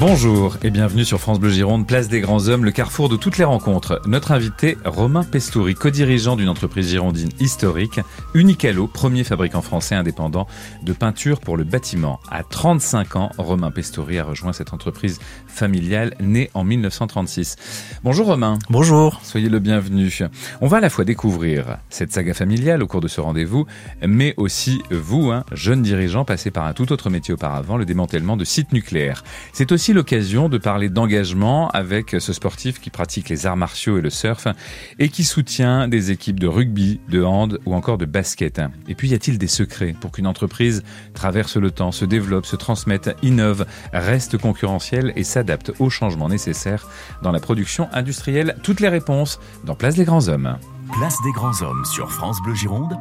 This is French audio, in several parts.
Bonjour et bienvenue sur France Bleu Gironde, place des grands hommes, le carrefour de toutes les rencontres. Notre invité, Romain Pestouri, co-dirigeant d'une entreprise girondine historique, Unicalo, premier fabricant français indépendant de peinture pour le bâtiment. À 35 ans, Romain Pestouri a rejoint cette entreprise familiale née en 1936. Bonjour Romain. Bonjour. Soyez le bienvenu. On va à la fois découvrir cette saga familiale au cours de ce rendez-vous, mais aussi vous, un jeune dirigeant passé par un tout autre métier auparavant, le démantèlement de sites nucléaires. C'est aussi l'occasion de parler d'engagement avec ce sportif qui pratique les arts martiaux et le surf et qui soutient des équipes de rugby, de hand ou encore de basket. Et puis y a-t-il des secrets pour qu'une entreprise traverse le temps, se développe, se transmette, innove, reste concurrentielle et s'adapte aux changements nécessaires dans la production industrielle? Toutes les réponses dans Place des Grands Hommes. Place des Grands Hommes sur France Bleu Gironde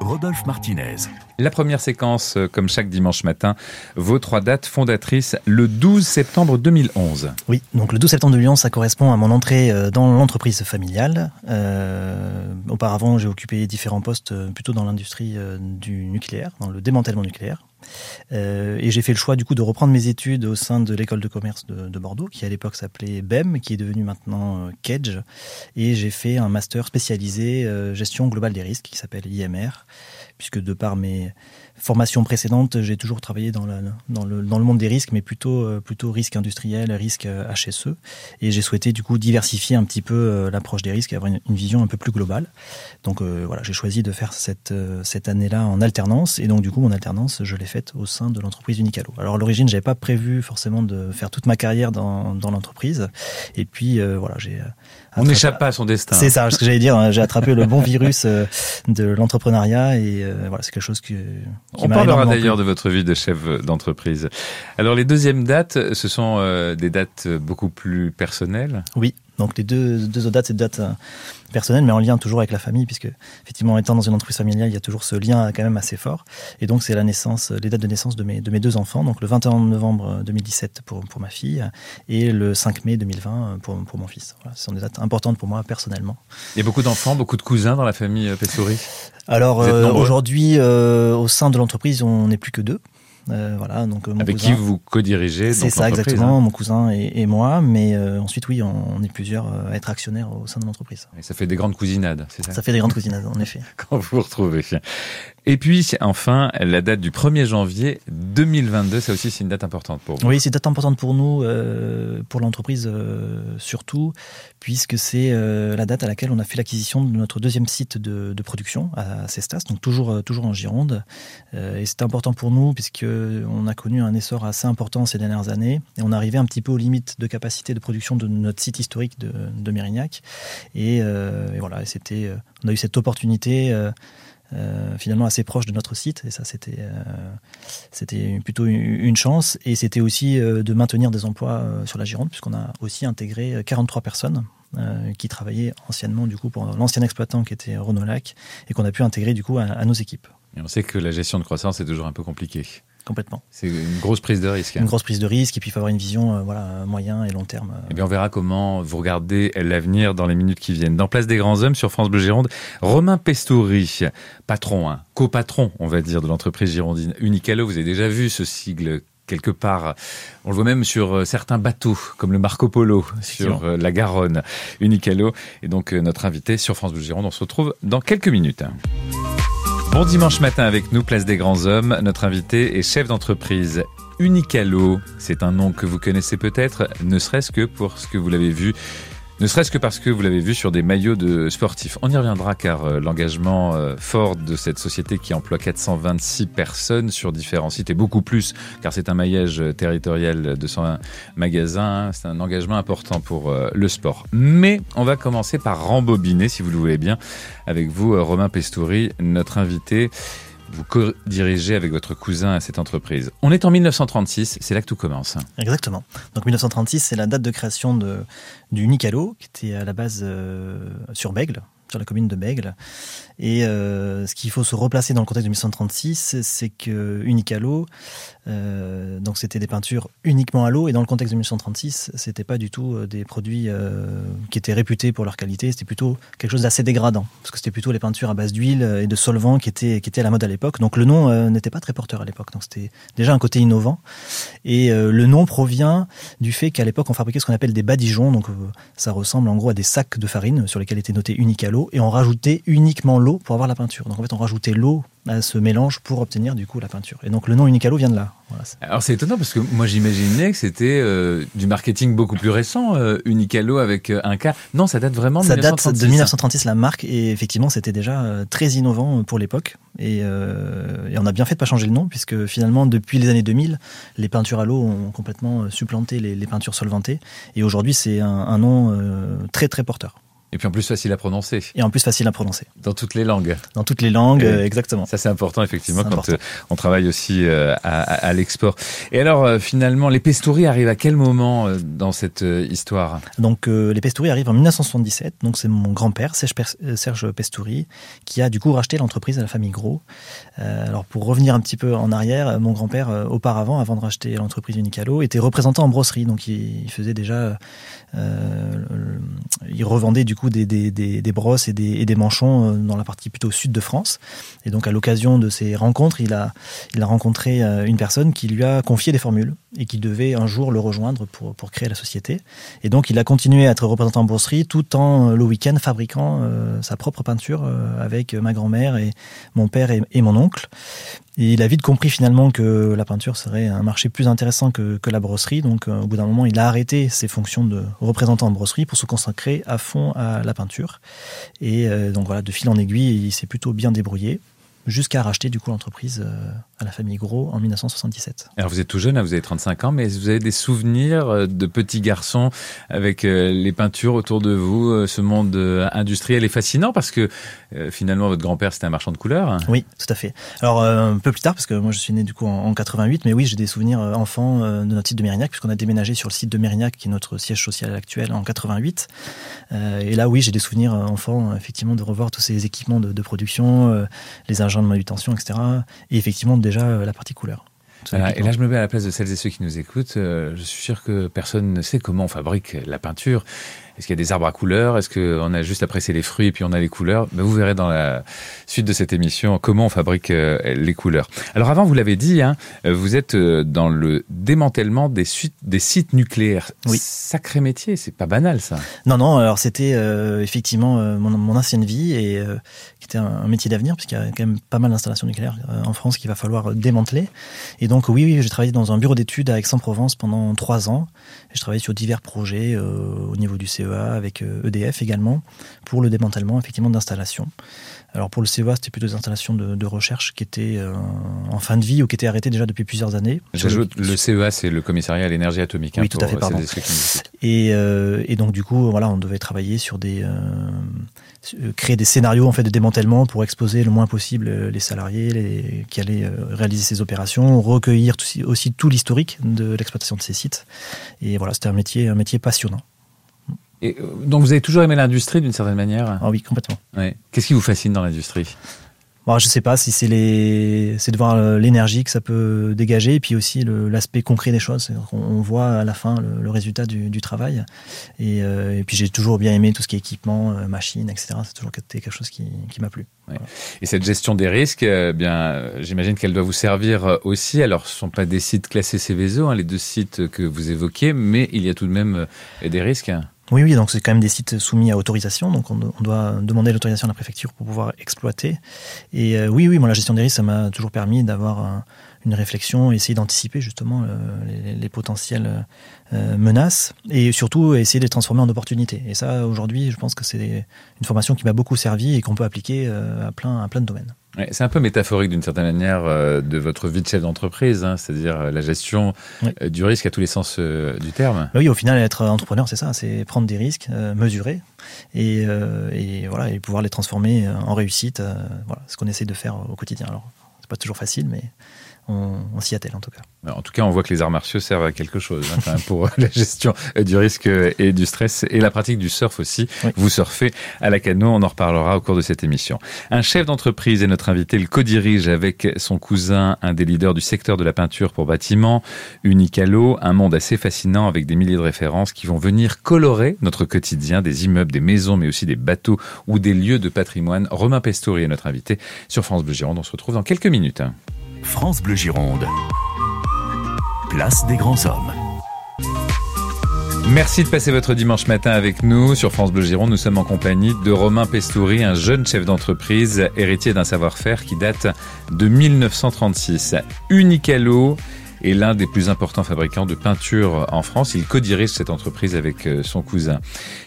Rodolphe Martinez. La première séquence, euh, comme chaque dimanche matin, vos trois dates fondatrices, le 12 septembre 2011. Oui, donc le 12 septembre 2011, ça correspond à mon entrée euh, dans l'entreprise familiale. Euh, auparavant, j'ai occupé différents postes plutôt dans l'industrie du nucléaire, dans le démantèlement nucléaire. Euh, et j'ai fait le choix du coup de reprendre mes études au sein de l'école de commerce de, Bordeaux, qui à l'époque s'appelait BEM, qui est devenu maintenant Kedge. Et j'ai fait un master spécialisé euh, gestion globale des risques, qui s'appelle IMR, puisque de par mes formation précédente, j'ai toujours travaillé dans, dans, le, dans, le, monde des risques, mais plutôt, euh, plutôt risque industriel, risque HSE. Et j'ai souhaité du coup diversifier un petit peu euh, l'approche des risques et avoir une, vision un peu plus globale. Donc euh, voilà, j'ai choisi de faire cette, cette année-là en alternance. Et donc du coup, mon alternance, je l'ai faite au sein de l'entreprise Unicalo. Alors à l'origine, j'avais pas prévu forcément de faire toute ma carrière dans, dans l'entreprise. Et puis voilà, j'ai on n'échappe pas à son destin. C'est ça, ce que j'allais dire. Hein. J'ai attrapé le bon virus de l'entrepreneuriat et voilà, c'est quelque chose que, on parlera d'ailleurs de votre vie de chef d'entreprise. Alors les deuxièmes dates, ce sont euh, des dates beaucoup plus personnelles Oui, donc les deux, deux autres dates, c'est des dates euh, personnelles, mais en lien toujours avec la famille, puisque effectivement, étant dans une entreprise familiale, il y a toujours ce lien quand même assez fort. Et donc c'est la naissance, les dates de naissance de mes, de mes deux enfants, donc le 21 novembre 2017 pour, pour ma fille et le 5 mai 2020 pour, pour mon fils. Voilà, ce sont des dates importantes pour moi personnellement. Il y a beaucoup d'enfants, beaucoup de cousins dans la famille euh, Pessouri Alors euh, aujourd'hui, au sein de l'entreprise, on n'est plus que deux. Euh, voilà, donc, mon Avec qui vous co-dirigez C'est ça, exactement, hein. mon cousin et, moi. Mais euh, ensuite, oui, on, est plusieurs euh, à être actionnaires au sein de l'entreprise. Et ça fait des grandes cousinades, c'est ça? Ça fait des grandes cousinades, en effet. Quand vous vous retrouvez. Et puis, enfin, la date du 1er janvier 2022, ça aussi, c'est une date importante pour vous. Oui, c'est une date importante pour nous, pour l'entreprise surtout, puisque c'est la date à laquelle on a fait l'acquisition de notre deuxième site de, production à Cestas, donc toujours, toujours en Gironde. et c'est important pour nous, puisque on a connu un essor assez important ces dernières années et on arrivait un petit peu aux limites de capacité de production de notre site historique de, de Mérignac. Et, euh, voilà, c'était, euh, on a eu cette opportunité. Euh, finalement assez proche de notre site. Et ça c'était c'était plutôt une chance. Et c'était aussi de maintenir des emplois sur la Gironde puisqu'on a aussi intégré 43 personnes qui travaillaient anciennement du coup pour l'ancien exploitant qui était Renault Lac et qu'on a pu intégrer du coup à, nos équipes. Et on sait que la gestion de croissance est toujours un peu compliquée complètement. C'est une grosse prise de risque. Une grosse prise de risque, et puis il faut avoir une vision euh, voilà, moyen et long terme. Et eh bien on verra comment vous regardez l'avenir dans les minutes qui viennent. Dans Place des Grands Hommes sur France Bleu Gironde, Romain Pestouri, patron, hein, copatron, on va dire, de l'entreprise girondine Unicalo. Vous avez déjà vu ce sigle quelque part. On le voit même sur euh, certains bateaux, comme le Marco Polo, sur euh, la Garonne. Unicalo Et donc, notre invité sur France Bleu Gironde. On se retrouve dans quelques minutes. Bon dimanche matin avec nous, Place des Grands Hommes. Notre invité est chef d'entreprise Unicalo. C'est un nom que vous connaissez peut-être, ne serait-ce que pour ce que vous l'avez vu ne serait-ce que parce que vous l'avez vu sur des maillots de sportifs. On y reviendra car euh, l'engagement euh, fort de cette société qui emploie 426 personnes sur différents sites et beaucoup plus car c'est un maillage territorial de 120 magasins. C'est un engagement important pour euh, le sport. Mais on va commencer par rembobiner, si vous le voulez bien, avec vous, Romain Pestouri, notre invité vous co-dirigez avec votre cousin cette entreprise. On est en 1936, c'est là que tout commence. Exactement. Donc 1936, c'est la date de création de, du Nicalo, qui était à la base euh, sur Bègle, sur la commune de Bègle. Et ce qu'il faut se replacer dans le contexte de 1836, c'est que Unicalo, donc c'était des peintures uniquement à l'eau, et dans le contexte de 1836, c'était pas du tout des produits qui étaient réputés pour leur qualité, c'était plutôt quelque chose d'assez dégradant, parce que c'était plutôt les peintures à base d'huile et de solvant qui étaient, qui étaient à la mode à l'époque. Donc le nom n'était pas très porteur à l'époque, donc c'était déjà un côté innovant. Et le nom provient du fait qu'à l'époque on fabriquait ce qu'on appelle des badigeons, donc ça ressemble en gros à des sacs de farine sur lesquels était noté unique à l'eau, et on rajoutait uniquement l'eau pour avoir la peinture. Donc en fait, on rajoutait l'eau à ce mélange pour obtenir du coup la peinture. Et donc le nom Unicalo vient de là. Alors c'est étonnant parce que moi j'imaginais que c'était euh, du marketing beaucoup plus récent, euh, Unicalo avec euh, un cas. Non, ça date vraiment de ça 1936. date de 1936 la marque et effectivement c'était déjà très innovant pour l'époque et, et, on a bien fait de pas changer le nom puisque finalement depuis les années 2000 les peintures à l'eau ont complètement supplanté les, les peintures solvantées et aujourd'hui c'est un, un, nom très très porteur. Et puis en plus facile à prononcer. Et en plus facile à prononcer. Dans toutes les langues. Dans toutes les langues, exactement. Ça c'est important effectivement quand euh, on travaille aussi euh, à, à, l'export. Et alors euh, finalement, les Pestouris arrivent à quel moment dans cette histoire? Donc les Pestouris arrivent en 1977. Donc c'est mon grand-père, Serge Pestouris, qui a du coup racheté l'entreprise à la famille Gros. alors pour revenir un petit peu en arrière, mon grand-père auparavant, avant de racheter l'entreprise Unicalo, était représentant en brosserie. Donc il, faisait déjà, il revendait du des, brosses et des, manchons euh, dans la partie plutôt sud de France. Et donc à l'occasion de ces rencontres, il a, rencontré euh, une personne qui lui a confié des formules et qui devait un jour le rejoindre pour, créer la société. Et donc il a continué à être représentant en brosserie tout en euh, le week-end fabriquant sa propre peinture avec ma grand-mère et mon père et mon oncle. Il a vite compris finalement que la peinture serait un marché plus intéressant que, que la brosserie. Donc au bout d'un moment, il a arrêté ses fonctions de représentant en brosserie pour se consacrer à fond à la peinture. Et euh, donc voilà, de fil en aiguille, il s'est plutôt bien débrouillé jusqu'à racheter du coup l'entreprise euh, à la famille Gros en 1977. Alors vous êtes tout jeune, hein, vous avez 35 ans, mais vous avez des souvenirs euh, de petits garçons avec euh, les peintures autour de vous, ce monde industriel est fascinant parce que finalement votre grand-père c'était un marchand de couleurs. Oui, tout à fait. Alors un peu plus tard, parce que moi je suis né du coup en, 88, mais oui j'ai des souvenirs enfants de notre site de Mérignac, puisqu'on a déménagé sur le site de Mérignac, qui est notre siège social actuel, en 88. et là oui j'ai des souvenirs enfants effectivement de revoir tous ces équipements de, de production, les agents de manutention, etc. Et effectivement, déjà, euh, la partie couleur. et là, je me mets à la place de celles et ceux qui nous écoutent. Euh, je suis sûr que personne ne sait comment on fabrique la peinture. Est-ce qu'il y a des arbres à couleurs Est-ce qu'on a juste à presser les fruits et puis on a les couleurs? Ben, Vous verrez dans la suite de cette émission comment on fabrique euh, les couleurs. Alors avant, vous l'avez dit, hein, vous êtes euh, dans le démantèlement des, des sites nucléaires. Oui. Sacré métier, c'est pas banal ça. Non, non, alors c'était euh, effectivement mon, mon, ancienne vie et qui était un, métier d'avenir puisqu'il y a quand même pas mal d'installations nucléaires en France qu'il va falloir démanteler. Et donc oui, oui j'ai travaillé dans un bureau d'études à Aix-en-Provence pendant trois ans. J'ai travaillé sur divers projets au niveau du CE avec EDF euh, e également, pour le démantèlement effectivement d'installations. Alors pour le CEA, c'était plutôt des installations de, recherche qui étaient euh, en fin de vie ou qui étaient arrêtées déjà depuis plusieurs années. Le, CEA, c'est le commissariat à l'énergie atomique. Hein, oui, tout à fait, pardon. Et, euh, et, donc du coup, voilà, on devait travailler sur des créer des scénarios en fait de démantèlement pour exposer le moins possible les salariés les, qui allaient réaliser ces opérations, recueillir aussi, aussi tout l'historique de l'exploitation de ces sites. Et voilà, c'était un métier un métier passionnant. Et, euh, donc vous avez toujours aimé l'industrie d'une certaine manière Ah oui, complètement. Ouais. Qu'est-ce qui vous fascine dans l'industrie? Bon, Je sais pas si c'est les... c'est de voir euh, l'énergie que ça peut dégager et puis aussi l'aspect concret des choses. On, on, voit à la fin le, résultat du, du travail. Et, euh, et puis j'ai toujours bien aimé tout ce qui est équipement, machines, etc. C'est toujours quelque chose qui, qui m'a plu. Ouais. Et cette gestion des risques, eh bien, j'imagine qu'elle doit vous servir aussi. Alors, ce ne sont pas des sites classés Céveso, hein, les deux sites que vous évoquez, mais il y a tout de même des risques. Oui, oui, donc c'est quand même des sites soumis à autorisation, donc on, doit demander l'autorisation de la préfecture pour pouvoir exploiter. Et euh, oui, oui, moi la gestion des risques, ça m'a toujours permis d'avoir une réflexion, essayer d'anticiper justement euh, les, potentielles euh, menaces et surtout essayer de les transformer en opportunités. Et ça, aujourd'hui, je pense que c'est une formation qui m'a beaucoup servi et qu'on peut appliquer à plein, à plein de domaines c'est un peu métaphorique d'une certaine manière euh, de votre vie de chef d'entreprise, hein, c'est-à-dire euh, la gestion euh, du risque à tous les sens du terme. Bah oui, au final, être entrepreneur, c'est ça, c'est prendre des risques, mesurer et, et, voilà, et pouvoir les transformer en réussite. voilà, ce qu'on essaie de faire au quotidien. Alors, c'est pas toujours facile, mais on, s'y attelle en tout cas. En tout cas, on voit que les arts martiaux servent à quelque chose hein, pour la gestion du risque et du stress et la pratique du surf aussi. Vous surfez à la canoë, on en reparlera au cours de cette émission. Un chef d'entreprise est notre invité, le co-dirige avec son cousin, un des leaders du secteur de la peinture pour bâtiments, Unicalo, un monde assez fascinant avec des milliers de références qui vont venir colorer notre quotidien, des immeubles, des maisons, mais aussi des bateaux ou des lieux de patrimoine. Romain Pestori est notre invité sur France Bleu Gironde. On se retrouve dans quelques minutes. France Bleu Gironde. Place des grands hommes. Merci de passer votre dimanche matin avec nous sur France Bleu Gironde. Nous sommes en compagnie de Romain Pestouri, un jeune chef d'entreprise, héritier d'un savoir-faire qui date de 1936. Unicalo est l'un des plus importants fabricants de peinture en France. Il co-dirige cette entreprise avec euh, son cousin.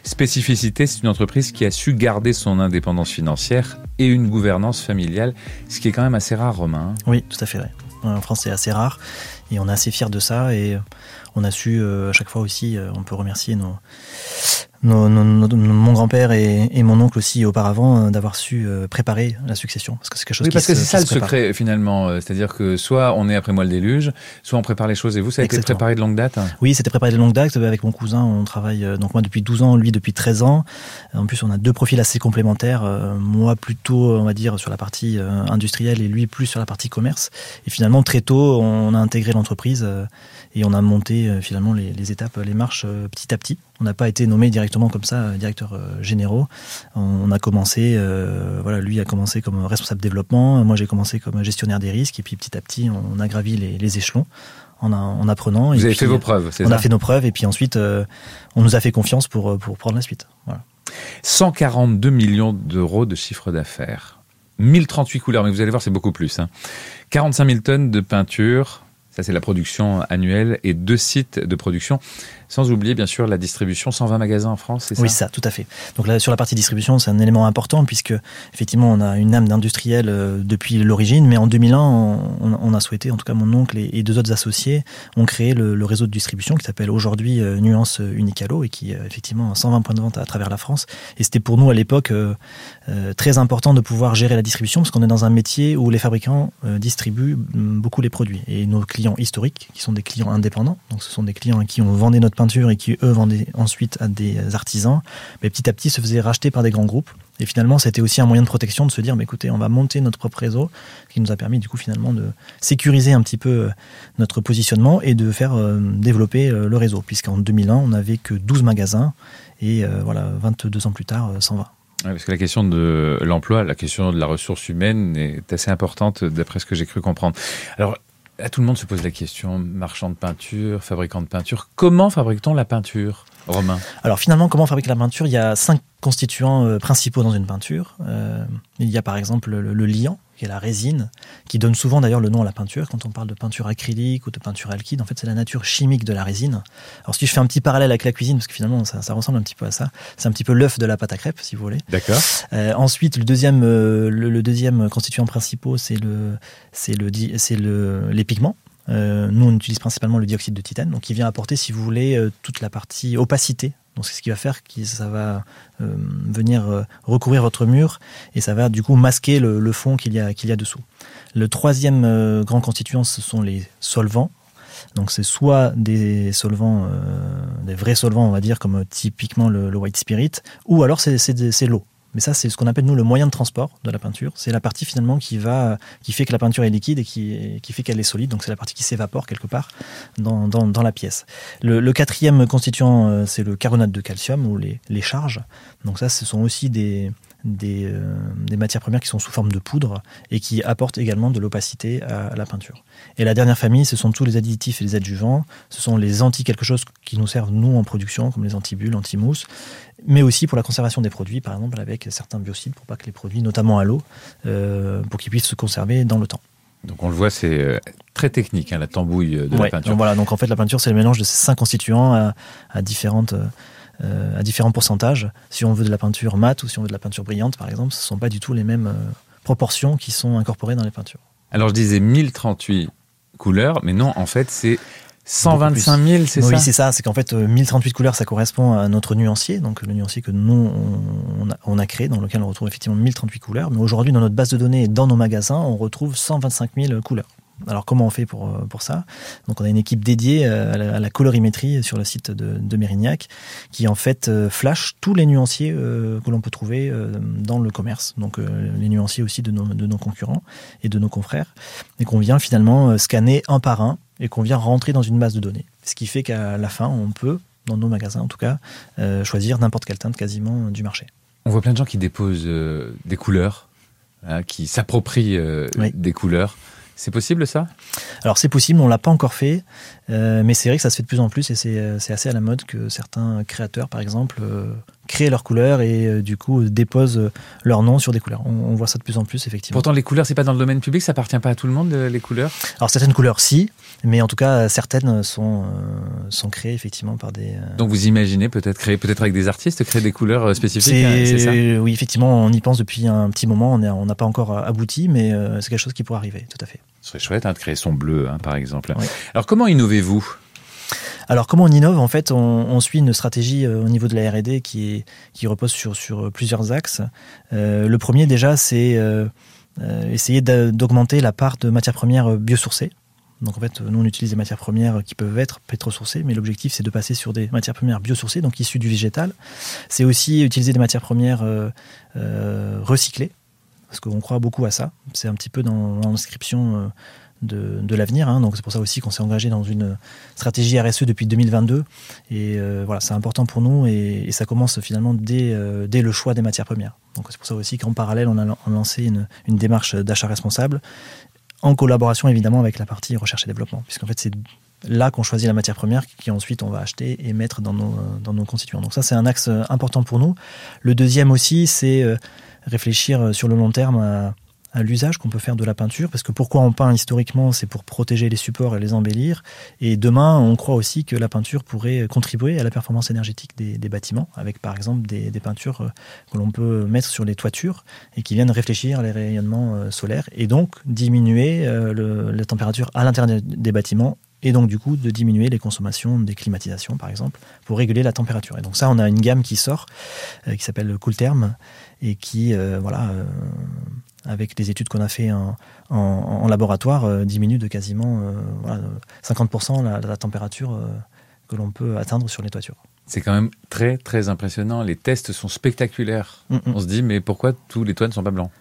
Spécificité, c'est une entreprise qui a su garder son indépendance financière et une gouvernance familiale, ce qui est quand même assez rare, Romain. Oui, tout à fait. vrai. En France, c'est assez rare et on est assez fiers de ça et on a su euh, à chaque fois aussi, euh, on peut remercier nos, mon grand-père et, mon oncle aussi auparavant euh, d'avoir su préparer la succession parce que c'est quelque chose oui, parce que c'est ça le secret finalement c'est-à-dire que soit on est après moi le déluge soit on prépare les choses. Et vous ça a été préparé de longue date? Oui c'était préparé de longue date. Avec mon cousin on travaille donc moi depuis 12 ans lui depuis 13 ans. En plus on a deux profils assez complémentaires. Moi plutôt on va dire sur la partie industrielle et lui plus sur la partie commerce. Et finalement très tôt on a intégré l'entreprise et on a monté euh, finalement les, étapes, les marches euh, petit à petit. On n'a pas été nommé directement comme ça euh, directeur généraux. On a commencé, voilà, lui a commencé comme responsable développement, moi j'ai commencé comme gestionnaire des risques, et puis petit à petit on a gravi les, échelons en, en, apprenant. Vous avez fait vos preuves, c'est ça On a fait nos preuves, et puis ensuite on nous a fait confiance pour, pour prendre la suite. Voilà. 142 millions d'euros de chiffre d'affaires. 1038 couleurs, mais vous allez voir, c'est beaucoup plus. Hein. 45 000 tonnes de peinture, c'est la production annuelle et deux sites de production. Sans oublier, bien sûr, la distribution, 120 magasins en France, c'est ça? Oui, ça, tout à fait. Donc là, sur la partie distribution, c'est un élément important puisque, effectivement, on a une âme d'industriel euh, depuis l'origine, mais en 2001, on, a souhaité, en tout cas mon oncle et, deux autres associés, ont créé le, réseau de distribution qui s'appelle aujourd'hui euh, Nuance Unicalo et qui, euh, effectivement, a 120 points de vente à, travers la France. Et c'était pour nous, à l'époque, très important de pouvoir gérer la distribution parce qu'on est dans un métier où les fabricants distribuent mm, beaucoup les produits. Et nos clients historiques, qui sont des clients indépendants, donc ce sont des clients qui ont vendu notre peinture et qui, eux, vendaient ensuite à des artisans, mais petit à petit se faisaient racheter par des grands groupes. Et finalement, c'était aussi un moyen de protection de se dire, mais écoutez, on va monter notre propre réseau, ce qui nous a permis du coup finalement de sécuriser un petit peu euh, notre positionnement et de faire euh, développer euh, le réseau, puisqu'en 2001, on n'avait que 12 magasins et voilà, 22 ans plus tard, 120. parce que la question de l'emploi, la question de la ressource humaine est assez importante d'après ce que j'ai cru comprendre. Alors, tout le monde se pose la question, marchand de peinture, fabricant de peinture, comment fabrique-t-on la peinture, Romain? Alors finalement, comment fabrique la peinture? Il y a cinq constituants euh, principaux dans une peinture. Euh, il y a par exemple le liant, qui est la résine, qui donne souvent d'ailleurs le nom à la peinture. Quand on parle de peinture acrylique ou de peinture alkyd, en fait, c'est la nature chimique de la résine. Alors, si je fais un petit parallèle avec la cuisine, parce que finalement, ça, ressemble un petit peu à ça, c'est un petit peu l'œuf de la pâte à crêpes, si vous voulez. D'accord. Euh, ensuite, le deuxième, euh, le, deuxième constituant principal, c'est le, c'est le, c'est le, les pigments. Euh, nous, on utilise principalement le dioxyde de titane, donc qui vient apporter, si vous voulez, toute la partie opacité donc c'est ce qui va faire que ça va euh, venir euh, recouvrir votre mur et ça va du coup masquer le, fond qu'il y, a, y a dessous. Le troisième euh, grand constituant, ce sont les solvants. Donc c'est soit des solvants, des vrais solvants, on va dire, comme typiquement le, le white spirit, ou alors c'est l'eau. Mais ça, c'est ce qu'on appelle nous le moyen de transport de la peinture. C'est la partie finalement qui va, qui fait que la peinture est liquide et qui, fait qu'elle est solide. Donc c'est la partie qui s'évapore quelque part dans, dans, dans la pièce. Le, le quatrième constituant, euh, c'est le carbonate de calcium ou les, les charges. Donc ça, ce sont aussi des, des, euh, des, matières premières qui sont sous forme de poudre et qui apportent également de l'opacité à, la peinture. Et la dernière famille, ce sont tous les additifs et les adjuvants. Ce sont les anti quelque chose qui nous servent nous en production, comme les antibulles, anti-mousse, mais aussi pour la conservation des produits, par exemple avec certains biocides pour pas que les produits, notamment à l'eau, euh, pour qu'ils puissent se conserver dans le temps. Donc on le voit, c'est euh, très technique, hein, la tambouille de la peinture. Donc voilà, donc en fait la peinture c'est le mélange de ces cinq constituants à, à différentes euh, à différents pourcentages. Si on veut de la peinture mate ou si on veut de la peinture brillante, par exemple, ce ne sont pas du tout les mêmes euh, proportions qui sont incorporées dans les peintures. Alors je disais 1038 couleurs, mais non, en fait, c'est 125 000, c'est ça Oui, c'est ça. C'est qu'en fait, 1038 euh, couleurs, ça correspond à notre nuancier, donc le nuancier que nous, on a, créé, dans lequel on retrouve effectivement 1038 couleurs. Mais aujourd'hui, dans notre base de données et dans nos magasins, on retrouve 125 000 couleurs. Alors comment on fait pour, pour ça? Donc on a une équipe dédiée à la, colorimétrie sur le site de, de Mérignac qui en fait flash tous les nuanciers que l'on peut trouver dans le commerce, donc les nuanciers aussi de nos, de nos concurrents et de nos confrères, et qu'on vient finalement scanner un par un et qu'on vient rentrer dans une base de données. Ce qui fait qu'à la fin, on peut, dans nos magasins en tout cas, choisir n'importe quelle teinte quasiment du marché. On voit plein de gens qui déposent euh, des couleurs, hein, qui s'approprient euh, des couleurs. C'est possible ça? Alors c'est possible, on l'a pas encore fait, euh, mais c'est vrai que ça se fait de plus en plus et c'est assez à la mode que certains créateurs, par exemple, créent leurs couleurs et euh, du coup déposent leur nom sur des couleurs. On, voit ça de plus en plus effectivement. Pourtant les couleurs c'est pas dans le domaine public, ça appartient pas à tout le monde les couleurs? Alors certaines couleurs si, mais en tout cas certaines sont euh, sont créées effectivement par des. Euh, Donc vous imaginez peut-être créer peut-être avec des artistes créer des couleurs spécifiques. C'est ça? oui effectivement on y pense depuis un petit moment, on n'a pas encore abouti, mais c'est quelque chose qui pourrait arriver tout à fait. Ce serait chouette hein, de créer son bleu hein, par exemple. Alors comment innovez-vous? Alors comment on innove? En fait, on, suit une stratégie euh, au niveau de la R&D qui, qui repose sur, sur plusieurs axes. Euh, le premier déjà, c'est euh, essayer d'augmenter la part de matières premières biosourcées. Donc en fait, nous on utilise des matières premières qui peuvent être pétrosourcées, mais l'objectif c'est de passer sur des matières premières biosourcées, donc issues du végétal. C'est aussi utiliser des matières premières recyclées, parce qu'on croit beaucoup à ça. C'est un petit peu dans l'inscription de, l'avenir. Hein. Donc c'est pour ça aussi qu'on s'est engagé dans une stratégie RSE depuis 2022. Et euh, voilà, c'est important pour nous et, ça commence finalement dès, euh, dès, le choix des matières premières. Donc c'est pour ça aussi qu'en parallèle, on a lancé une, démarche d'achat responsable en collaboration évidemment avec la partie recherche et développement, puisqu'en fait c'est là qu'on choisit la matière première qui ensuite on va acheter et mettre dans nos, constituants. Donc ça c'est un axe important pour nous. Le deuxième aussi c'est euh, réfléchir sur le long terme à l'usage qu'on peut faire de la peinture, parce que pourquoi on peint historiquement, c'est pour protéger les supports et les embellir. Et demain, on croit aussi que la peinture pourrait contribuer à la performance énergétique des, bâtiments, avec par exemple des, peintures euh, que l'on peut mettre sur les toitures et qui viennent réfléchir les rayonnements euh, solaires et donc diminuer euh, la température à l'intérieur des bâtiments et donc du coup de diminuer les consommations des climatisations par exemple pour réguler la température. Et donc ça, on a une gamme qui sort qui s'appelle Cool Term et qui voilà avec les études qu'on a fait en, laboratoire, euh, diminue de quasiment 50% euh, la, température euh, que l'on peut atteindre sur les toitures. C'est quand même très très impressionnant. Les tests sont spectaculaires. Mm, mm. On se dit mais pourquoi tous les toits ne sont pas blancs?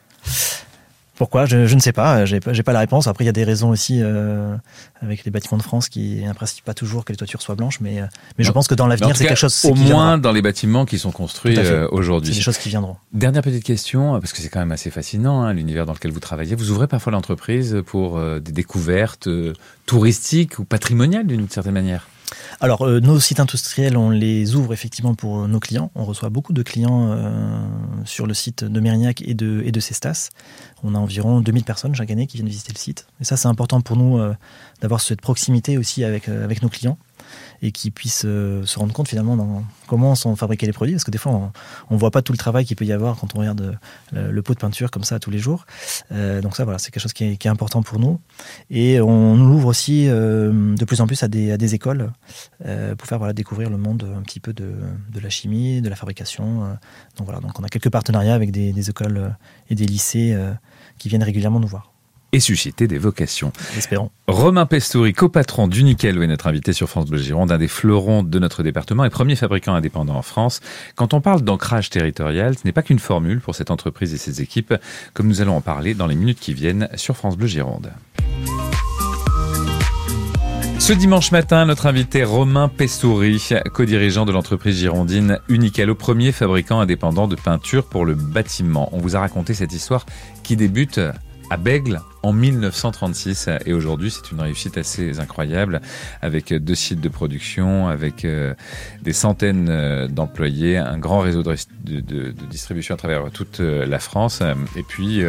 Pourquoi? Je, ne sais pas, j'ai pas, pas la réponse. Après, il y a des raisons aussi euh, avec les bâtiments de France qui n'apprécient pas toujours que les toitures soient blanches, mais, euh, mais je pense que dans l'avenir, c'est quelque chose. Au moins dans les bâtiments qui sont construits euh, aujourd'hui. C'est des choses qui viendront. Dernière petite question, parce que c'est quand même assez fascinant, hein, l'univers dans lequel vous travaillez. Vous ouvrez parfois l'entreprise pour des découvertes touristiques ou patrimoniales d'une certaine manière? Alors, euh, nos sites industriels, on les ouvre effectivement pour nos clients. On reçoit beaucoup de clients euh, sur le site de Mérignac et de, Cestas. On a environ 2000 personnes chaque année qui viennent visiter le site. Et ça, c'est important pour nous euh, d'avoir cette proximité aussi avec nos clients et qui puissent euh, se rendre compte finalement dans comment sont fabriqués les produits, parce que des fois on ne voit pas tout le travail qu'il peut y avoir quand on regarde euh, le, pot de peinture comme ça tous les jours. Euh, donc ça voilà, c'est quelque chose qui est, important pour nous. Et on ouvre aussi de plus en plus à des, écoles pour faire voilà, découvrir le monde un petit peu de, la chimie, de la fabrication. donc voilà, donc on a quelques partenariats avec des écoles et des lycées qui viennent régulièrement nous voir et susciter des vocations. Espérons. Romain Pestouri, copatron du Nickel, est notre invité sur France Bleu Gironde, un des fleurons de notre département et premier fabricant indépendant en France. Quand on parle d'ancrage territorial, ce n'est pas qu'une formule pour cette entreprise et ses équipes, comme nous allons en parler dans les minutes qui viennent sur France Bleu Gironde. Ce dimanche matin, notre invité Romain Pestouri, co-dirigeant de l'entreprise girondine Unical, au premier fabricant indépendant de peinture pour le bâtiment. On vous a raconté cette histoire qui débute à Bègle en 1936 et aujourd'hui c'est une réussite assez incroyable avec deux sites de production, avec euh, des centaines euh, d'employés, un grand réseau de, distribution à travers toute euh, la France et puis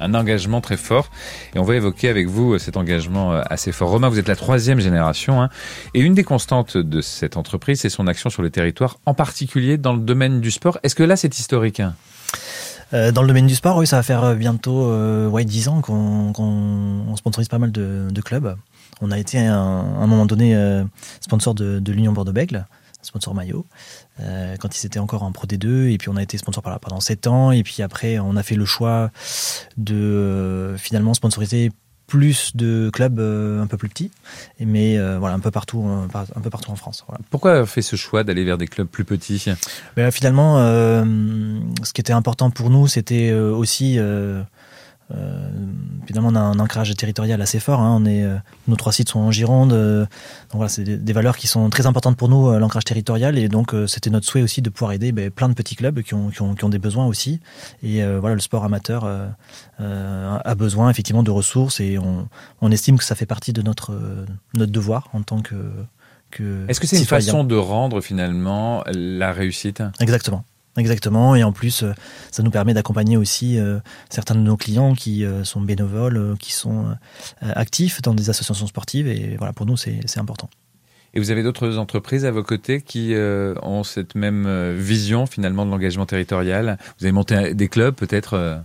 un engagement très fort. Et on va évoquer avec vous cet engagement assez fort. Romain, vous êtes la troisième génération hein, et une des constantes de cette entreprise, c'est son action sur le territoire, en particulier dans le domaine du sport. Est-ce que là c'est historique hein? Euh, dans le domaine du sport, oui, ça va faire euh, bientôt euh, ouais, 10 ans qu'on sponsorise pas mal de, clubs. On a été à un, moment donné sponsor de, l'Union Bordeaux-Bègle, sponsor maillot, quand ils étaient encore en Pro D2. Et puis on a été sponsor pendant 7 ans. Et puis après, on a fait le choix de finalement sponsoriser plus de clubs un peu plus petits, mais voilà un peu partout, un peu partout en France. Pourquoi avoir fait ce choix d'aller vers des clubs plus petits? Ben, Finalement, ce qui était important pour nous, c'était aussi euh, finalement, on a un ancrage territorial assez fort. Hein. On est, euh, nos trois sites sont en Gironde. Euh, donc voilà, c'est des, valeurs qui sont très importantes pour nous, l'ancrage territorial. Et donc, c'était notre souhait aussi de pouvoir aider ben, plein de petits clubs qui ont, qui ont, qui ont, des besoins aussi. Et voilà, le sport amateur a besoin effectivement de ressources et on, on, estime que ça fait partie de notre, notre devoir en tant que. que Est-ce que c'est une façon de rendre finalement la réussite? Exactement. Exactement, et en plus, euh, ça nous permet d'accompagner aussi euh, certains de nos clients qui euh, sont bénévoles, qui sont actifs dans des associations sportives, et voilà, pour nous, c'est important. Et vous avez d'autres entreprises à vos côtés qui ont cette même vision finalement de l'engagement territorial? Vous avez monté des clubs peut-être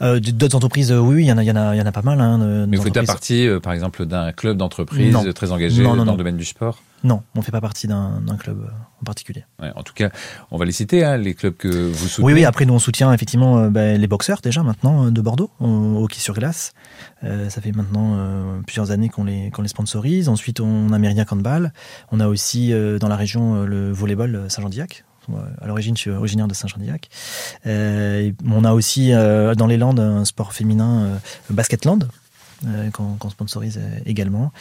D'autres entreprises, oui, il y en a, il y en a, il y en a pas mal. Hein, Mais vous faites partie, par exemple, d'un club d'entreprise très engagé dans le domaine du sport? Non, on ne fait pas partie d'un club euh, en particulier. en tout cas, on va les citer, hein, les clubs que vous soutenez. Oui, oui, après nous on soutient effectivement euh, ben, les boxeurs déjà maintenant euh, de Bordeaux, au hockey sur glace. ça fait maintenant plusieurs années qu'on les, les sponsorise. Ensuite, on a Mérida Handball. On a aussi dans la région le volleyball Saint-Jean-d'Iac. À l'origine, je suis originaire de Saint-Jean-d'Iac. on a aussi dans les Landes un sport féminin, Basketland, euh, qu'on sponsorise euh, également.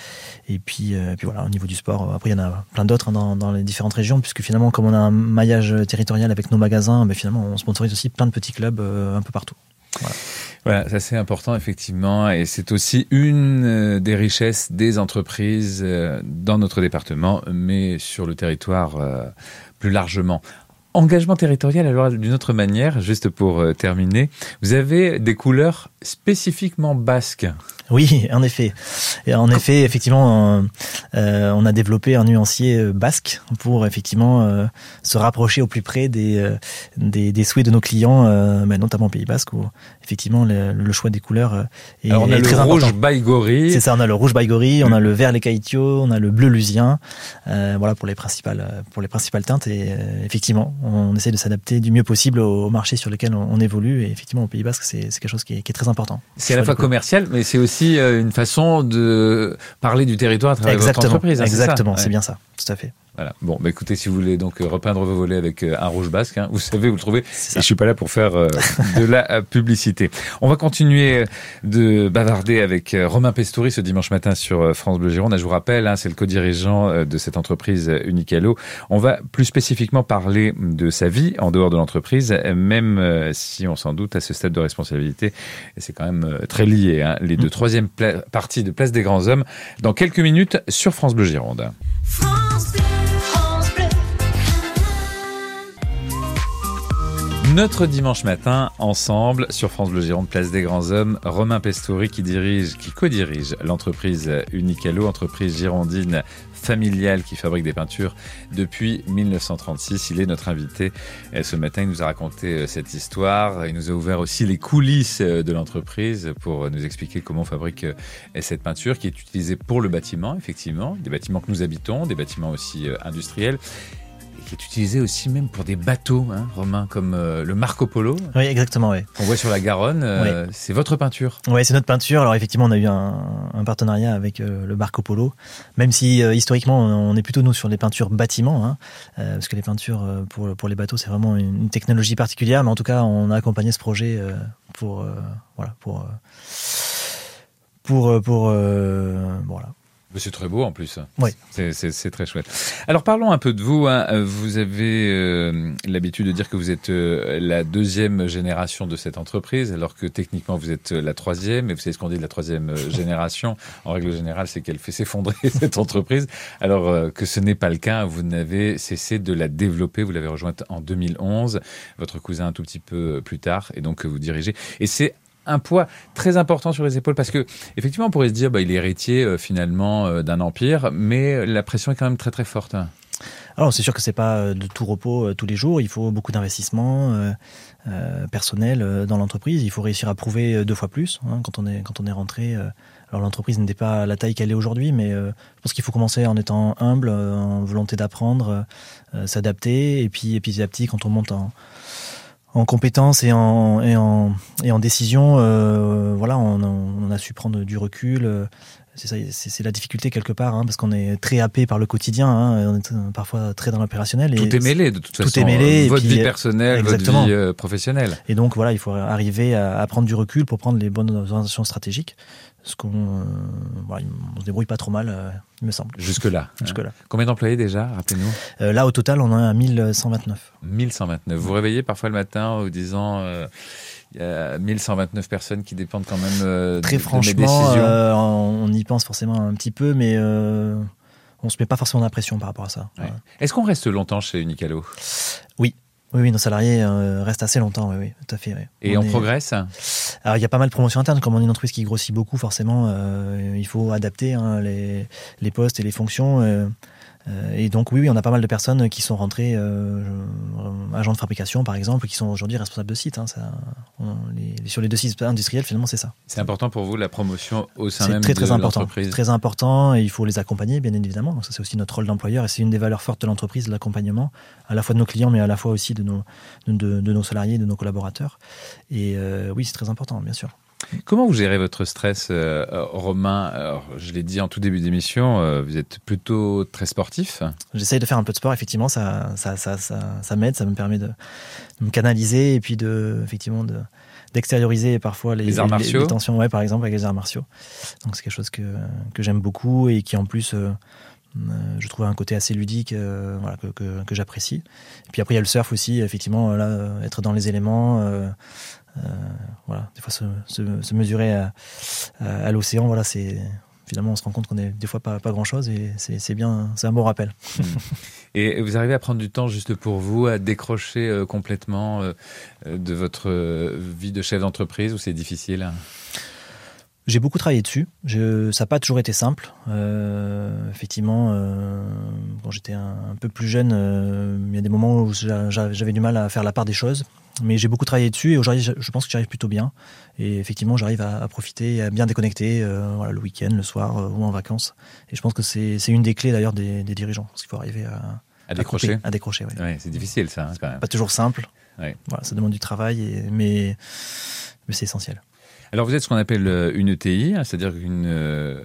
Et puis, euh, puis voilà, au niveau du sport, après il y en a plein d'autres hein, dans, les différentes régions, puisque finalement, comme on a un maillage territorial avec nos magasins, mais ben, finalement, on sponsorise aussi plein de petits clubs un peu partout. Voilà, ça c'est important effectivement, et c'est aussi une des richesses des entreprises dans notre département, mais sur le territoire plus largement. Engagement territorial, alors d'une autre manière, juste pour terminer, vous avez des couleurs spécifiquement basques. Oui, en effet. Et en effet, effectivement, euh, euh, on a développé un nuancier euh, basque pour effectivement se rapprocher au plus près des, des, souhaits de nos clients, mais notamment au Pays Basque, où effectivement le, choix des couleurs est, Alors on a le rouge baïgori. C'est ça, on a le rouge baïgori, on a le vert les caïtios, on a le bleu lusien. voilà pour les principales pour les principales teintes. Et effectivement, on essaie de s'adapter du mieux possible au, marché sur lequel on, évolue. Et effectivement, au Pays Basque, c'est quelque chose qui est, qui est très important. C'est à la fois commercial, mais c'est aussi euh, une façon de parler du territoire à travers votre entreprise. Hein, exactement, c'est bien ça, tout à fait. Voilà. Bon, bah écoutez, si vous voulez donc euh, repeindre vos volets avec euh, un rouge basque, hein, vous savez où le trouver. Et je suis pas là pour faire de la publicité. On va continuer de bavarder avec Romain Pestouri ce dimanche matin sur France Bleu Gironde. Je vous rappelle, hein, c'est le co-dirigeant de cette entreprise Unicalo. On va plus spécifiquement parler de sa vie en dehors de l'entreprise, même si on s'en doute à ce stade de responsabilité. Et c'est quand même très lié, hein, les deux. Mm. Troisième partie de Place des Grands Hommes dans quelques minutes sur France Bleu Gironde. Notre dimanche matin, ensemble, sur France Bleu Gironde, Place des Grands Hommes, Romain Pestori qui dirige, qui co-dirige l'entreprise Unicalo, entreprise girondine familiale qui fabrique des peintures depuis 1936. Il est notre invité ce matin. Il nous a raconté euh, cette histoire. Il nous a ouvert aussi les coulisses euh, de l'entreprise pour nous expliquer comment on fabrique euh, cette peinture qui est utilisée pour le bâtiment, effectivement, des bâtiments que nous habitons, des bâtiments aussi industriels qui est utilisé aussi même pour des bateaux, hein, Romain, comme euh, le Marco Polo. Oui, exactement, oui. On voit sur la Garonne. Euh, c'est votre peinture. Oui, c'est notre peinture. Alors effectivement, on a eu un, partenariat avec euh, le Marco Polo, même si historiquement, on est plutôt nous sur les peintures bâtiments, hein, parce que les peintures pour, pour les bateaux, c'est vraiment une, technologie particulière. Mais en tout cas, on a accompagné ce projet pour voilà pour pour pour voilà c'est très beau en plus. Oui. C'est très chouette. Alors parlons un peu de vous. Hein. Vous avez euh, l'habitude de dire que vous êtes euh, la deuxième génération de cette entreprise, alors que techniquement vous êtes la troisième. Et vous savez ce qu'on dit de la troisième euh, génération En règle générale, c'est qu'elle fait s'effondrer cette entreprise. Alors que ce n'est pas le cas, vous n'avez cessé de la développer. Vous l'avez rejointe en 2011. Votre cousin un tout petit peu plus tard, et donc vous dirigez. Et c'est un poids très important sur les épaules parce que effectivement on pourrait se dire bah, il est héritier euh, finalement euh, d'un empire mais la pression est quand même très très forte. Alors c'est sûr que c'est pas euh, de tout repos tous les jours, il faut beaucoup d'investissement personnel dans l'entreprise, il faut réussir à prouver deux fois plus hein, quand on est quand on est rentré. alors l'entreprise n'était pas la taille qu'elle est aujourd'hui, mais je pense qu'il faut commencer en étant humble, en volonté d'apprendre, s'adapter, et puis, et petit à petit quand on monte en en compétences et en et en et en décision, euh, voilà, on, on, a su prendre du recul. Euh, c'est ça, c'est la difficulté quelque part, hein, parce qu'on est très happé par le quotidien, hein, on est euh, parfois très dans l'opérationnel. Tout est mêlé de toute façon. Tout est mêlé. Votre vie personnelle, votre vie professionnelle. Et donc voilà, il faut arriver à, à, prendre du recul pour prendre les bonnes orientations stratégiques. Ce qu'on, euh, voilà, on se débrouille pas trop mal, euh, il me semble. Jusque là. Jusque là. Combien d'employés déjà, rappelez-nous? Euh, Là, au total, on en a 1129. 1129. Vous vous réveillez parfois le matin en vous disant. il y a 1129 personnes qui dépendent quand même Très de, franchement, mes décisions. on y pense forcément un petit peu, mais on se met pas forcément d'impression par rapport à ça. Ouais. Est-ce qu'on reste longtemps chez Unicalo Oui. Oui, oui, nos salariés euh, restent assez longtemps, oui, oui tout à fait. Oui. Et on, on est... progresse? Alors, il y a pas mal de promotions internes. Comme on est une entreprise qui grossit beaucoup, forcément, euh, il faut adapter hein, les, les, postes et les fonctions. Euh, et donc oui, oui, on a pas mal de personnes qui sont rentrées euh, agents de fabrication, par exemple, qui sont aujourd'hui responsables de site. Hein, ça, on, les, sur les deux sites industriels, finalement, c'est ça. C'est important pour vous la promotion au sein même très, très de l'entreprise? Très important, et il faut les accompagner, bien évidemment. Donc ça, c'est aussi notre rôle d'employeur, et c'est une des valeurs fortes de l'entreprise, l'accompagnement, à la fois de nos clients, mais à la fois aussi de nos, de, de nos salariés, de nos collaborateurs. Et euh, oui, c'est très important, bien sûr. Comment vous gérez votre stress, euh, Romain? Alors, Je l'ai dit en tout début d'émission, euh, vous êtes plutôt très sportif. J'essaye de faire un peu de sport, effectivement, ça, ça, ça, ça, ça m'aide, ça me permet de, de, me canaliser et puis de, effectivement, de d'extérioriser parfois les, les, arts martiaux. Les, les, tensions, ouais, par exemple avec les arts martiaux. Donc c'est quelque chose que, que j'aime beaucoup et qui en plus euh, je trouve un côté assez ludique euh, que, j'apprécie. Et puis après il y a le surf aussi, effectivement, là, être dans les éléments. Euh, euh, voilà, des fois se, mesurer à, l'océan, voilà, c'est finalement on se rend compte qu'on est des fois pas, grand chose et c'est bien, c'est un bon rappel. Mmh. Et vous arrivez à prendre du temps juste pour vous, à décrocher euh, complètement euh, de votre euh, vie de chef d'entreprise ou c'est difficile? J'ai beaucoup travaillé dessus. Je, ça n'a pas toujours été simple. Euh, effectivement, euh, quand j'étais un, un, peu plus jeune, euh, il y a des moments où j'avais du mal à faire la part des choses. Mais j'ai beaucoup travaillé dessus et aujourd'hui, je, pense que j'arrive plutôt bien. Et effectivement, j'arrive à, à, profiter, à bien déconnecter voilà, le week-end, le soir ou en vacances. Et je pense que c'est une des clés d'ailleurs des, des, dirigeants. Parce qu'il faut arriver à, à décrocher. À, décrocher, oui. ouais, c'est difficile ça, hein, quand même. Pas toujours simple. Ouais. Voilà, ça demande du travail, et, mais, mais c'est essentiel. Alors vous êtes ce qu'on appelle une ETI, c'est-à-dire une euh,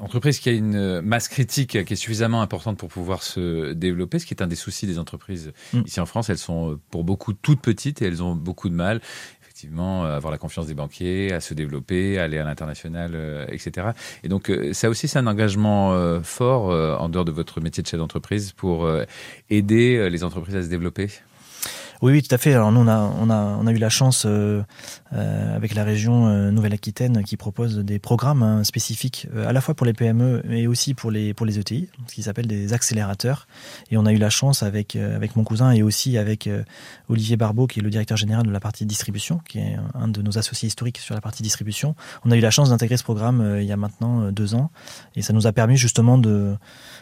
entreprise qui a une masse critique qui est suffisamment importante pour pouvoir se développer, ce qui est un des soucis des entreprises mm. ici en France. Elles sont pour beaucoup toutes petites et elles ont beaucoup de mal effectivement à avoir la confiance des banquiers, à se développer, à aller à l'international, euh, etc. Et donc euh, ça aussi c'est un engagement euh, fort en dehors de votre métier de chef d'entreprise pour aider les entreprises à se développer. Oui, oui, tout à fait. Alors nous, on a, on a, on a eu la chance euh, euh, avec la région euh, Nouvelle-Aquitaine qui propose des programmes hein, spécifiques à la fois pour les PME mais aussi pour les pour les ETI, ce qui s'appelle des accélérateurs. Et on a eu la chance avec avec mon cousin et aussi avec Olivier Barbeau, qui est le directeur général de la partie distribution, qui est un de nos associés historiques sur la partie distribution. On a eu la chance d'intégrer ce programme il y a maintenant deux ans, et ça nous a permis justement de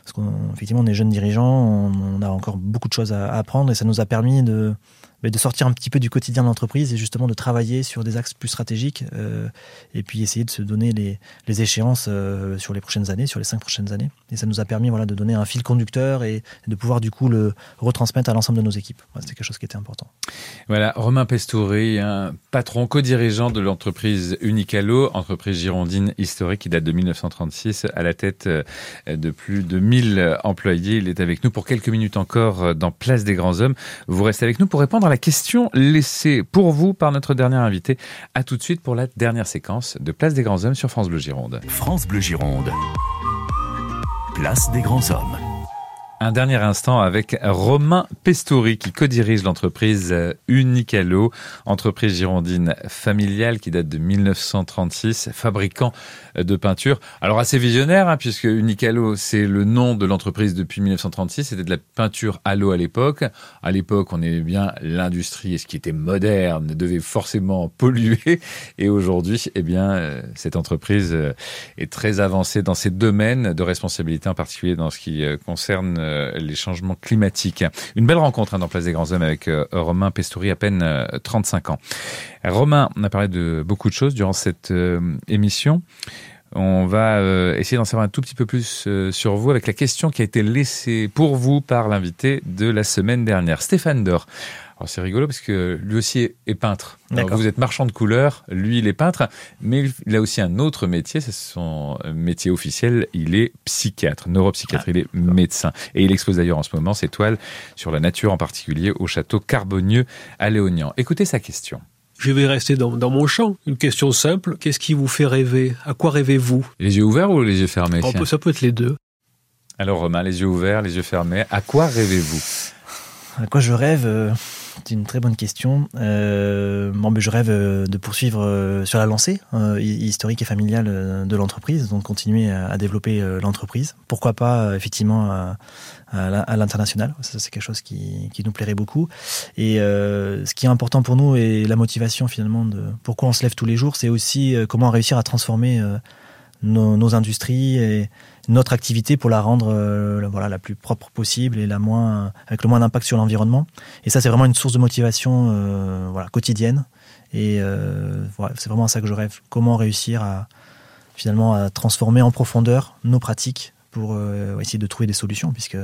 parce qu'effectivement on est jeunes dirigeants, on, a encore beaucoup de choses à, apprendre et ça nous a permis de de sortir un petit peu du quotidien de l'entreprise et justement de travailler sur des axes plus stratégiques euh, et puis essayer de se donner les, les échéances euh, sur les prochaines années, sur les cinq prochaines années. Et ça nous a permis voilà, de donner un fil conducteur et de pouvoir du coup le retransmettre à l'ensemble de nos équipes. C'était quelque chose qui était important. Voilà, Romain Pestouri, un patron co-dirigeant de l'entreprise Unicalo, entreprise girondine historique qui date de 1936, à la tête euh, de plus de 1000 employés. Il est avec nous pour quelques minutes encore dans Place des Grands Hommes. Vous restez avec nous pour répondre à la question laissée pour vous par notre dernier invité. À tout de suite pour la dernière séquence de Place des Grands Hommes sur France Bleu Gironde. France Bleu Gironde. Place des Grands Hommes. Un dernier instant avec Romain Pestori qui co-dirige l'entreprise Unicalo, entreprise girondine familiale qui date de 1936, fabricant de peinture. Alors assez visionnaire hein, puisque Unicalo c'est le nom de l'entreprise depuis 1936, c'était de la peinture à l'eau à l'époque. À l'époque on aimait bien l'industrie et ce qui était moderne devait forcément polluer et aujourd'hui eh bien cette entreprise est très avancée dans ses domaines de responsabilité en particulier dans ce qui concerne les changements climatiques. Une belle rencontre hein, dans Place des Grands Hommes avec euh, Romain Pestouri, à peine euh, 35 ans. Romain, on a parlé de beaucoup de choses durant cette euh, émission. On va euh, essayer d'en savoir un tout petit peu plus euh, sur vous avec la question qui a été laissée pour vous par l'invité de la semaine dernière, Stéphane Dor. Alors c'est rigolo parce que lui aussi est peintre. vous êtes marchand de couleurs, lui il est peintre, mais il a aussi un autre métier, c'est son métier officiel, il est psychiatre, neuropsychiatre, ah, il est médecin. Et il expose d'ailleurs en ce moment ses toiles sur la nature en particulier au château Carbonieux à Léognan. Écoutez sa question. Je vais rester dans, mon champ. Une question simple. Qu'est-ce qui vous fait rêver? À quoi rêvez-vous? Les yeux ouverts ou les yeux fermés Ça peut être les deux. Alors Romain, les yeux ouverts, les yeux fermés, à quoi rêvez-vous? À quoi je rêve euh, C'est une très bonne question. Euh, ben, je rêve euh, de poursuivre euh, sur la lancée historique et familiale de l'entreprise, donc continuer à, développer l'entreprise. Pourquoi pas effectivement à, l'international c'est quelque chose qui, nous plairait beaucoup. Et ce qui est important pour nous et la motivation finalement de pourquoi on se lève tous les jours, c'est aussi comment réussir à transformer nos, industries et notre activité pour la rendre euh, voilà, la plus propre possible et la moins, avec le moins d'impact sur l'environnement. Et ça, c'est vraiment une source de motivation euh, voilà, quotidienne. Et euh, c'est vraiment à ça que je rêve. Comment réussir à finalement à transformer en profondeur nos pratiques pour essayer de trouver des solutions, puisque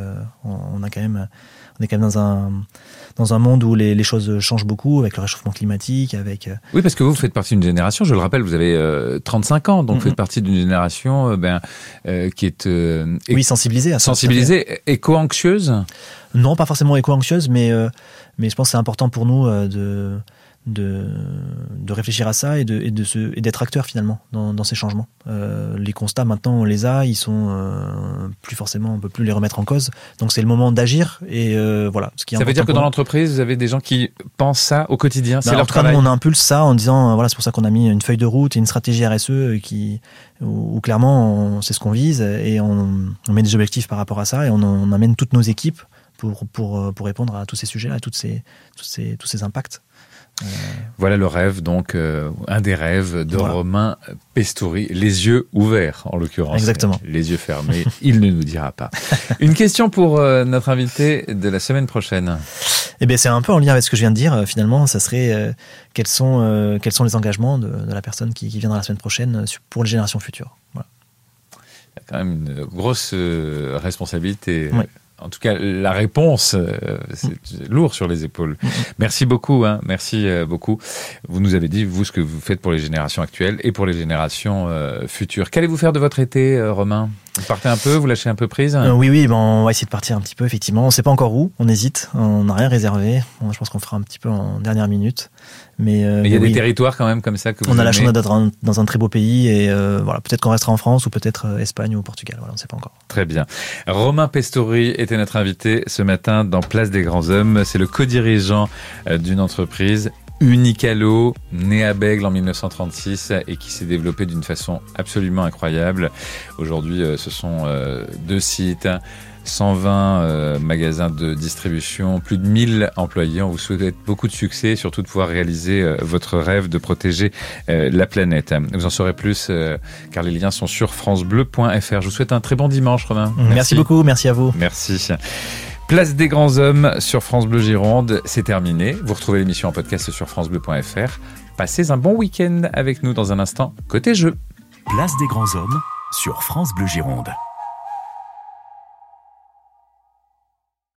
on, a quand même, on est quand même dans un dans un monde où les, choses changent beaucoup avec le réchauffement climatique, avec. Euh, oui, parce que vous faites partie d'une génération. Je le rappelle, vous avez 35 euh, ans, donc vous faites partie d'une génération ben qui est oui sensibilisée, à sensibilisée, éco-anxieuse? Non, pas forcément éco-anxieuse, mais mais je pense que c'est important pour nous de de, de réfléchir à ça et de, et de se, et d'être acteur finalement dans, dans ces changements. Euh, les constats maintenant on les a, ils sont euh, plus forcément on peut plus les remettre en cause. Donc c'est le moment d'agir et euh, voilà. Ce qui ça veut dire que dans l'entreprise vous avez des gens qui pensent ça au quotidien. c'est bah, leur travail. on impulse ça en disant euh, voilà c'est pour ça qu'on a mis une feuille de route et une stratégie RSE euh, qui où, clairement c'est ce qu'on vise et on, on, met des objectifs par rapport à ça et on, on amène toutes nos équipes pour, pour, pour répondre à tous ces sujets-là, à toutes ces, tous ces, tous ces impacts. Voilà le rêve, donc euh, un des rêves de Romain Pestouri, les yeux ouverts en l'occurrence. Exactement. Les yeux fermés, il ne nous dira pas. Une question pour euh, notre invité de la semaine prochaine. Eh bien, c'est un peu en lien avec ce que je viens de dire. Finalement, ça serait quels sont quels sont les engagements de, la personne qui, viendra la semaine prochaine pour les générations futures. Voilà. Il y a quand même une grosse responsabilité en tout cas, la réponse, euh, c'est lourd sur les épaules. Merci beaucoup, hein, merci euh, beaucoup. Vous nous avez dit, vous, ce que vous faites pour les générations actuelles et pour les générations euh, futures. Qu'allez-vous faire de votre été, Romain? Vous partez un peu, vous lâchez un peu prise Oui, oui, bon, on va essayer de partir un petit peu, effectivement. On ne sait pas encore où, on hésite, on n'a rien réservé. je pense qu'on fera un petit peu en dernière minute. Mais, il y a des territoires quand même comme ça que vous On a la chance d'être dans un très beau pays et voilà, peut-être qu'on restera en France ou peut-être Espagne ou Portugal. Voilà, on ne sait pas encore. Très bien. Romain Pestori était notre invité ce matin dans Place des Grands Hommes. C'est le co-dirigeant euh, d'une entreprise Unicalo, né à Bègle en 1936 et qui s'est développé d'une façon absolument incroyable. Aujourd'hui, euh, ce sont euh, deux sites. 120 euh, magasins de distribution, plus de 1000 employés. On vous souhaite beaucoup de succès et surtout de pouvoir réaliser votre rêve de protéger la planète. Vous en saurez plus car les liens sont sur francebleu.fr. Je vous souhaite un très bon dimanche, Romain. Merci, merci beaucoup, merci à vous. Merci. Place des grands hommes sur France Bleu Gironde, c'est terminé. Vous retrouvez l'émission en podcast sur francebleu.fr. Passez un bon week-end avec nous dans un instant côté jeu. Place des grands hommes sur France Bleu Gironde.